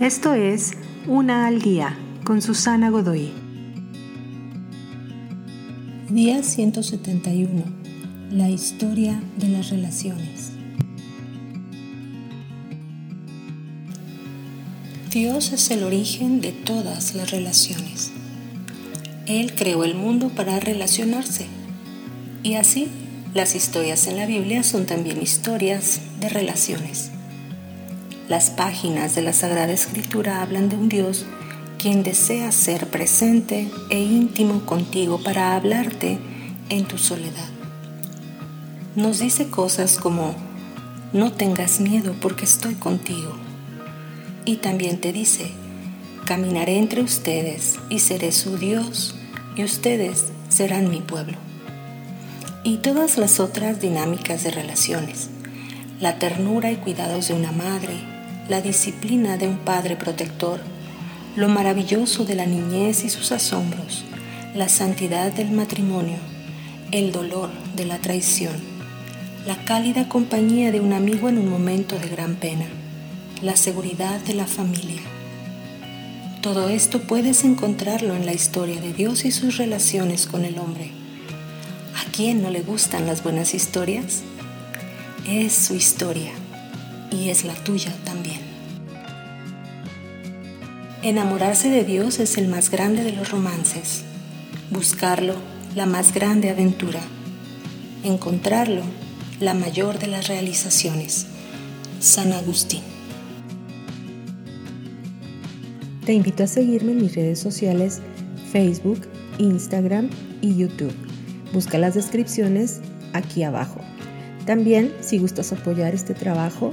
Esto es Una al Día con Susana Godoy. Día 171. La historia de las relaciones. Dios es el origen de todas las relaciones. Él creó el mundo para relacionarse. Y así, las historias en la Biblia son también historias de relaciones. Las páginas de la Sagrada Escritura hablan de un Dios quien desea ser presente e íntimo contigo para hablarte en tu soledad. Nos dice cosas como, no tengas miedo porque estoy contigo. Y también te dice, caminaré entre ustedes y seré su Dios y ustedes serán mi pueblo. Y todas las otras dinámicas de relaciones, la ternura y cuidados de una madre, la disciplina de un padre protector, lo maravilloso de la niñez y sus asombros, la santidad del matrimonio, el dolor de la traición, la cálida compañía de un amigo en un momento de gran pena, la seguridad de la familia. Todo esto puedes encontrarlo en la historia de Dios y sus relaciones con el hombre. ¿A quién no le gustan las buenas historias? Es su historia y es la tuya también. Enamorarse de Dios es el más grande de los romances, buscarlo la más grande aventura, encontrarlo la mayor de las realizaciones. San Agustín. Te invito a seguirme en mis redes sociales Facebook, Instagram y YouTube. Busca las descripciones aquí abajo. También, si gustas apoyar este trabajo,